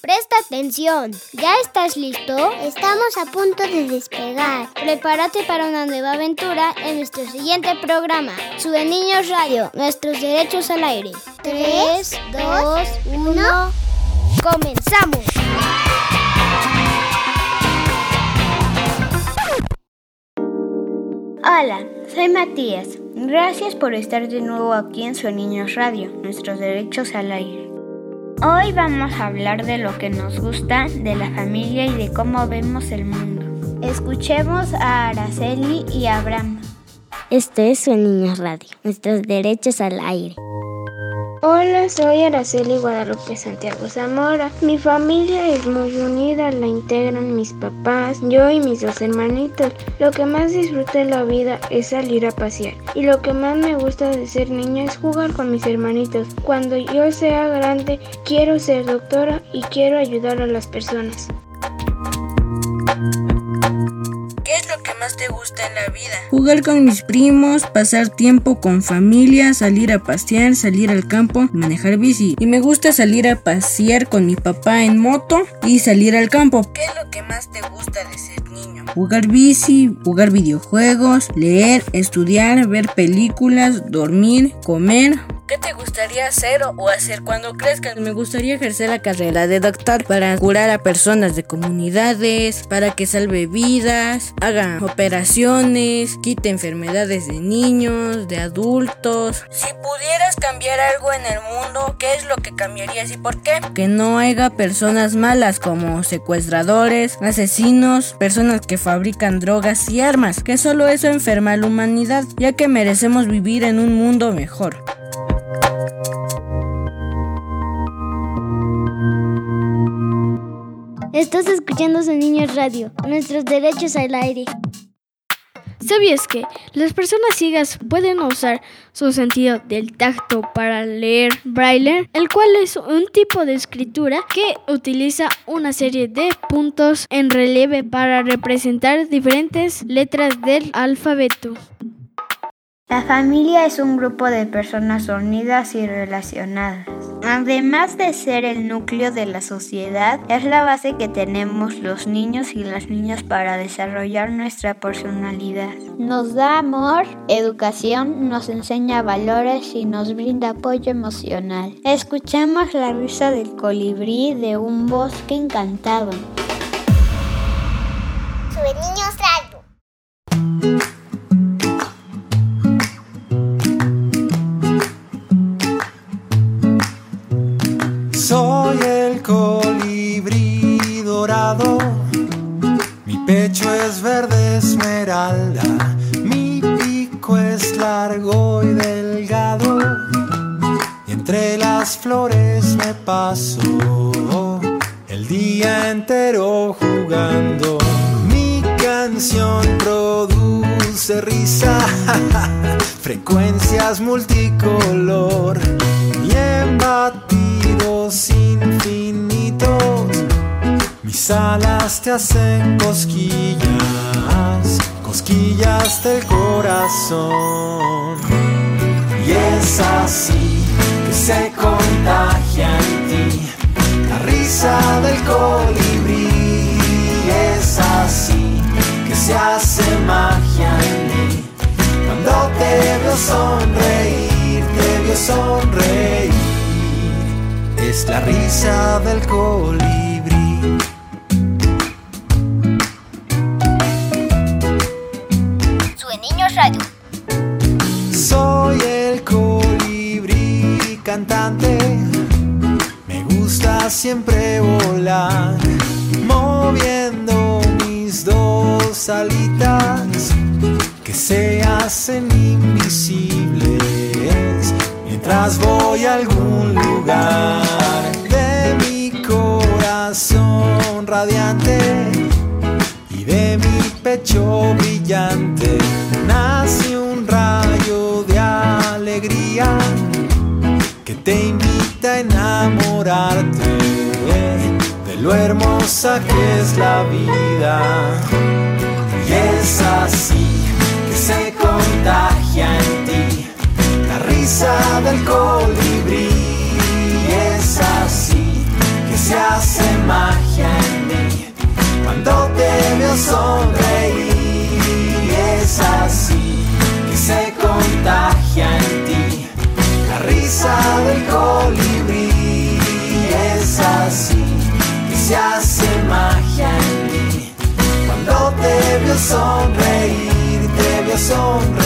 Presta atención. ¿Ya estás listo? Estamos a punto de despegar. Prepárate para una nueva aventura en nuestro siguiente programa. Sube Niños Radio, nuestros derechos al aire. 3, 2, 1. ¡Comenzamos! Hola, soy Matías. Gracias por estar de nuevo aquí en Su Niños Radio, nuestros derechos al aire. Hoy vamos a hablar de lo que nos gusta, de la familia y de cómo vemos el mundo. Escuchemos a Araceli y a Abraham. Este es Su Niños Radio, nuestros derechos al aire. Hola, soy Araceli Guadalupe Santiago Zamora. Mi familia es muy unida, la integran mis papás, yo y mis dos hermanitos. Lo que más disfruto en la vida es salir a pasear. Y lo que más me gusta de ser niña es jugar con mis hermanitos. Cuando yo sea grande, quiero ser doctora y quiero ayudar a las personas. Gusta en la vida? Jugar con mis primos, pasar tiempo con familia, salir a pasear, salir al campo, manejar bici. Y me gusta salir a pasear con mi papá en moto y salir al campo. ¿Qué es lo que más te gusta de ser niño? Jugar bici, jugar videojuegos, leer, estudiar, ver películas, dormir, comer, ¿Qué te gustaría hacer o hacer cuando crezcas? Me gustaría ejercer la carrera de doctor para curar a personas de comunidades, para que salve vidas, haga operaciones, quite enfermedades de niños, de adultos. Si pudieras cambiar algo en el mundo, ¿qué es lo que cambiarías y por qué? Que no haya personas malas como secuestradores, asesinos, personas que fabrican drogas y armas, que solo eso enferma a la humanidad, ya que merecemos vivir en un mundo mejor. Estás escuchando su Niños Radio, nuestros derechos al aire. ¿Sabías que las personas ciegas pueden usar su sentido del tacto para leer braille, el cual es un tipo de escritura que utiliza una serie de puntos en relieve para representar diferentes letras del alfabeto? La familia es un grupo de personas unidas y relacionadas. Además de ser el núcleo de la sociedad, es la base que tenemos los niños y las niñas para desarrollar nuestra personalidad. Nos da amor, educación, nos enseña valores y nos brinda apoyo emocional. Escuchamos la risa del colibrí de un bosque encantado. Sube Niños frecuencias multicolor y en batidos infinitos. Mis alas te hacen cosquillas, cosquillas del corazón. Y es así que se contagia en ti la risa del colibrí. Es así que se hace magia en cuando te sonreír, te sonreír. Es la risa del colibrí. Mientras voy a algún lugar de mi corazón radiante y de mi pecho brillante nace un rayo de alegría que te invita a enamorarte de lo hermosa que es la vida. Y es así que se contagia se hace magia en mí cuando te veo sonreír. Es así que se contagia en ti la risa del colibrí. Es así que se hace magia en mí cuando te veo sonreír, te veo sonreír.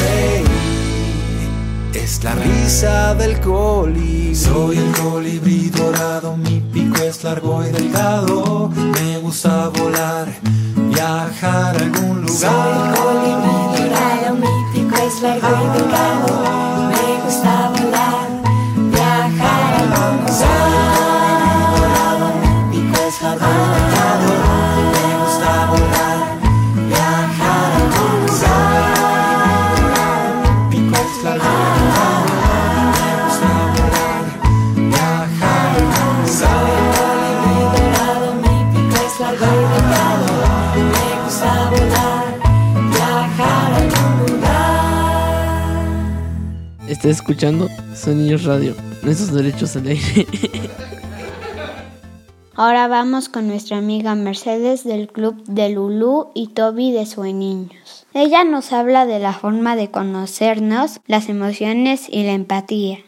La risa del colibrí. Soy el colibrí dorado, mi pico es largo y delgado. Me gusta volar, viajar a algún lugar. Soy el colibrí dorado, mi pico es largo y delgado. Me gusta volar, Está escuchando Sonidos Radio, nuestros derechos al aire. Ahora vamos con nuestra amiga Mercedes del club de Lulú y Toby de Sueños. Ella nos habla de la forma de conocernos, las emociones y la empatía.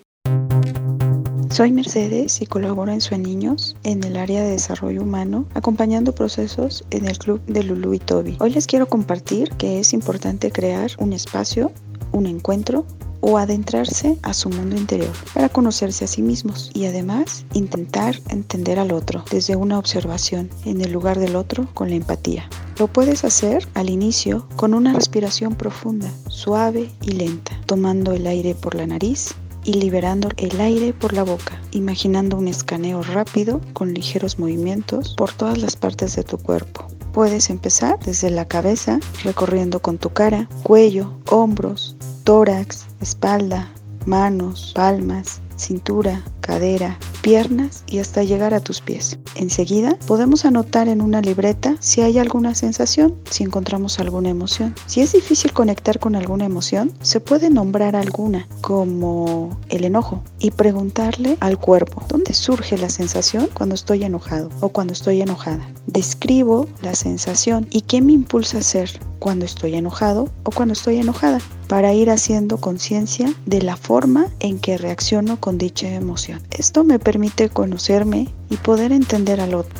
Soy Mercedes y colaboro en Sueños en el área de desarrollo humano, acompañando procesos en el club de Lulu y Toby. Hoy les quiero compartir que es importante crear un espacio, un encuentro o adentrarse a su mundo interior para conocerse a sí mismos y además intentar entender al otro desde una observación en el lugar del otro con la empatía. Lo puedes hacer al inicio con una respiración profunda, suave y lenta, tomando el aire por la nariz y liberando el aire por la boca, imaginando un escaneo rápido con ligeros movimientos por todas las partes de tu cuerpo. Puedes empezar desde la cabeza, recorriendo con tu cara, cuello, hombros, tórax, espalda, manos, palmas, cintura, cadera, piernas y hasta llegar a tus pies. Enseguida podemos anotar en una libreta si hay alguna sensación, si encontramos alguna emoción. Si es difícil conectar con alguna emoción, se puede nombrar alguna, como el enojo, y preguntarle al cuerpo, ¿dónde surge la sensación cuando estoy enojado o cuando estoy enojada? Describo la sensación y qué me impulsa a hacer cuando estoy enojado o cuando estoy enojada para ir haciendo conciencia de la forma en que reacciono con dicha emoción. Esto me permite conocerme y poder entender al otro.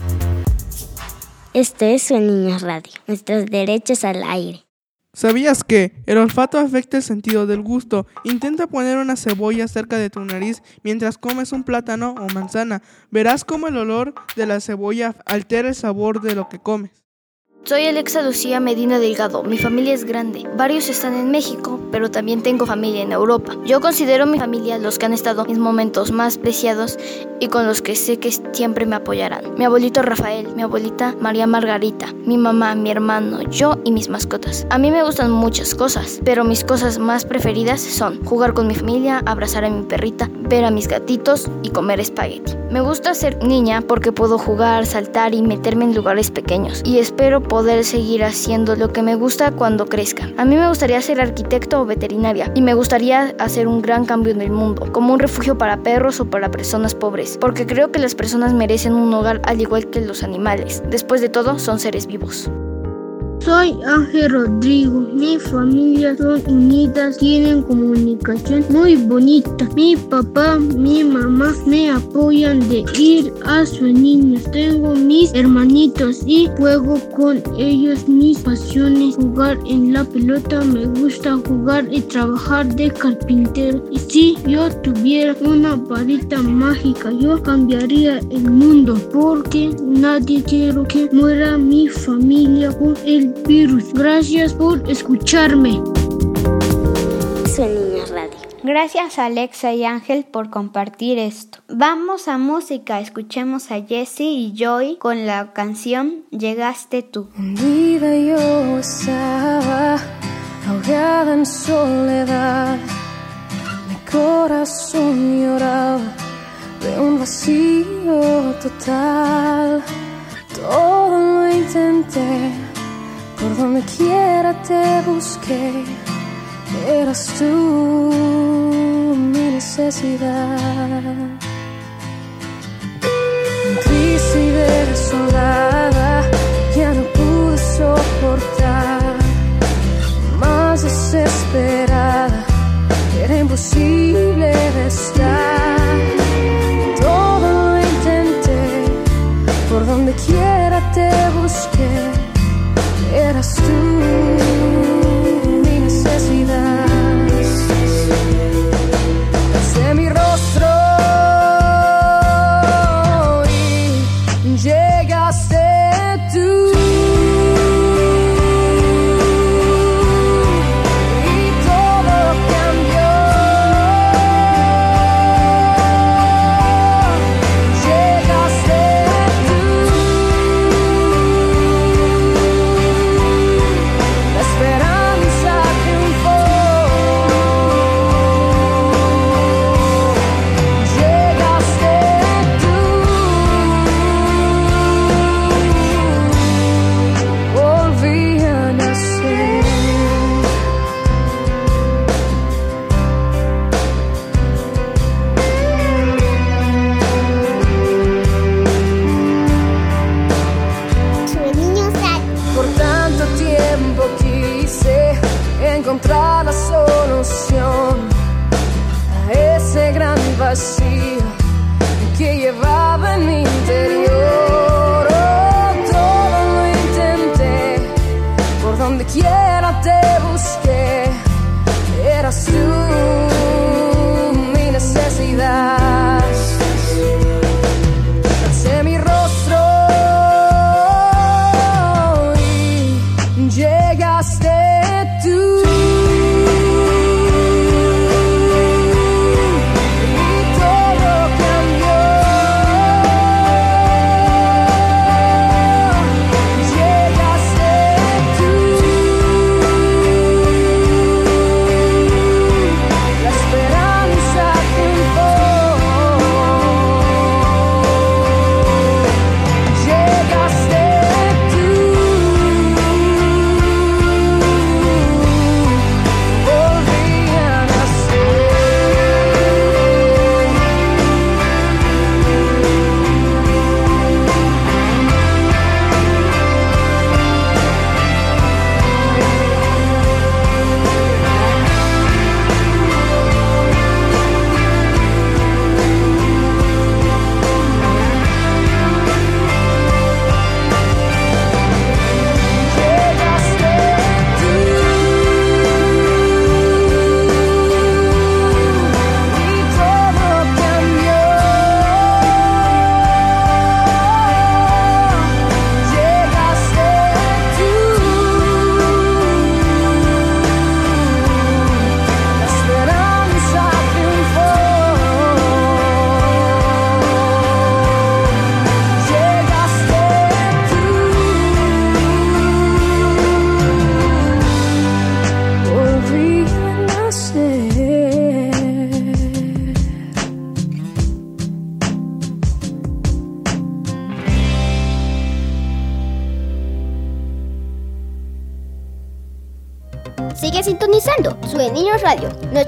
Esto es Sueños Radio, nuestros derechos al aire. ¿Sabías que el olfato afecta el sentido del gusto? Intenta poner una cebolla cerca de tu nariz mientras comes un plátano o manzana. Verás cómo el olor de la cebolla altera el sabor de lo que comes. Soy Alexa Lucía Medina Delgado. Mi familia es grande. Varios están en México, pero también tengo familia en Europa. Yo considero mi familia los que han estado en mis momentos más preciados y con los que sé que siempre me apoyarán. Mi abuelito Rafael, mi abuelita María Margarita, mi mamá, mi hermano, yo y mis mascotas. A mí me gustan muchas cosas, pero mis cosas más preferidas son jugar con mi familia, abrazar a mi perrita, ver a mis gatitos y comer espagueti. Me gusta ser niña porque puedo jugar, saltar y meterme en lugares pequeños y espero poder seguir haciendo lo que me gusta cuando crezca. A mí me gustaría ser arquitecto o veterinaria y me gustaría hacer un gran cambio en el mundo, como un refugio para perros o para personas pobres, porque creo que las personas merecen un hogar al igual que los animales. Después de todo, son seres vivos. Soy Ángel Rodrigo. Mi familia son unidas, tienen comunicación muy bonita. Mi papá, mi mamá me apoyan de ir a sus niños. Tengo mis hermanitos y juego con ellos mis pasiones. Jugar en la pelota, me gusta jugar y trabajar de carpintero. Y si yo tuviera una varita mágica, yo cambiaría el mundo porque nadie quiero que muera mi familia por el virus. Gracias por escucharme. Sueños Radio. Gracias Alexa y Ángel por compartir esto. Vamos a música, escuchemos a Jessie y Joy con la canción Llegaste tú. Hundida yo estaba, ahogada en soledad. Mi corazón lloraba de un vacío total. Todo lo intenté, donde quiera te busqué. Eras tú mi necesidad. Triste y desolada, ya no pude soportar. Más desesperada, eras tú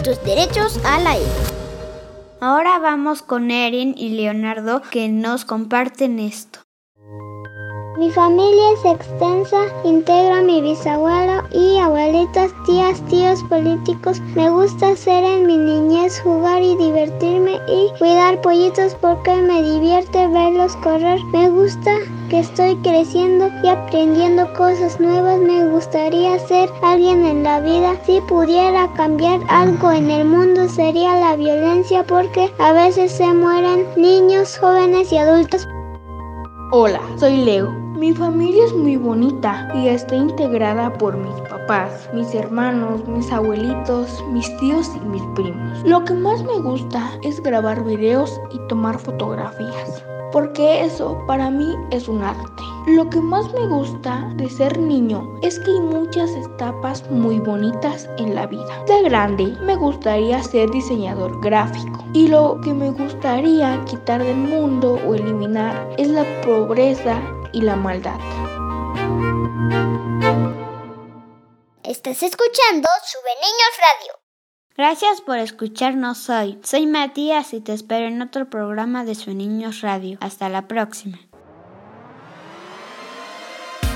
Nuestros derechos al aire. Ahora vamos con Erin y Leonardo que nos comparten esto. Mi familia es extensa, integra a mi bisabuelo y abuelitas, tías, tíos políticos. Me gusta hacer en mi niñez jugar y divertirme y cuidar pollitos porque me divierte verlos correr. Me gusta que estoy creciendo y aprendiendo cosas nuevas. Me gustaría ser alguien en la vida. Si pudiera cambiar algo en el mundo sería la violencia porque a veces se mueren niños, jóvenes y adultos Hola, soy Leo. Mi familia es muy bonita y está integrada por mis papás, mis hermanos, mis abuelitos, mis tíos y mis primos. Lo que más me gusta es grabar videos y tomar fotografías, porque eso para mí es un arte. Lo que más me gusta de ser niño es que hay muchas etapas muy bonitas en la vida. De grande me gustaría ser diseñador gráfico y lo que me gustaría quitar del mundo o eliminar es la pobreza y la maldad. Estás escuchando Sube Niños Radio. Gracias por escucharnos hoy. Soy Matías y te espero en otro programa de Su Niños Radio. Hasta la próxima.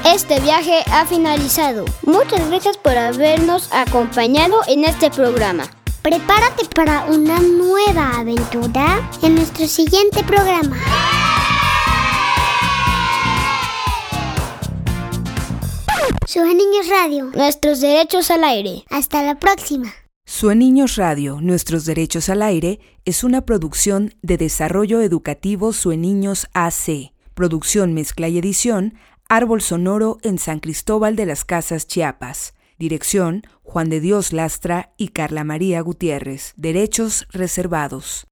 Este viaje ha finalizado. Muchas gracias por habernos acompañado en este programa. Prepárate para una nueva aventura en nuestro siguiente programa. Sube Niños Radio. Nuestros derechos al aire. Hasta la próxima. Sue Niños Radio, Nuestros Derechos al Aire, es una producción de Desarrollo Educativo Sue Niños AC. Producción, mezcla y edición, Árbol Sonoro en San Cristóbal de las Casas, Chiapas. Dirección, Juan de Dios Lastra y Carla María Gutiérrez. Derechos reservados.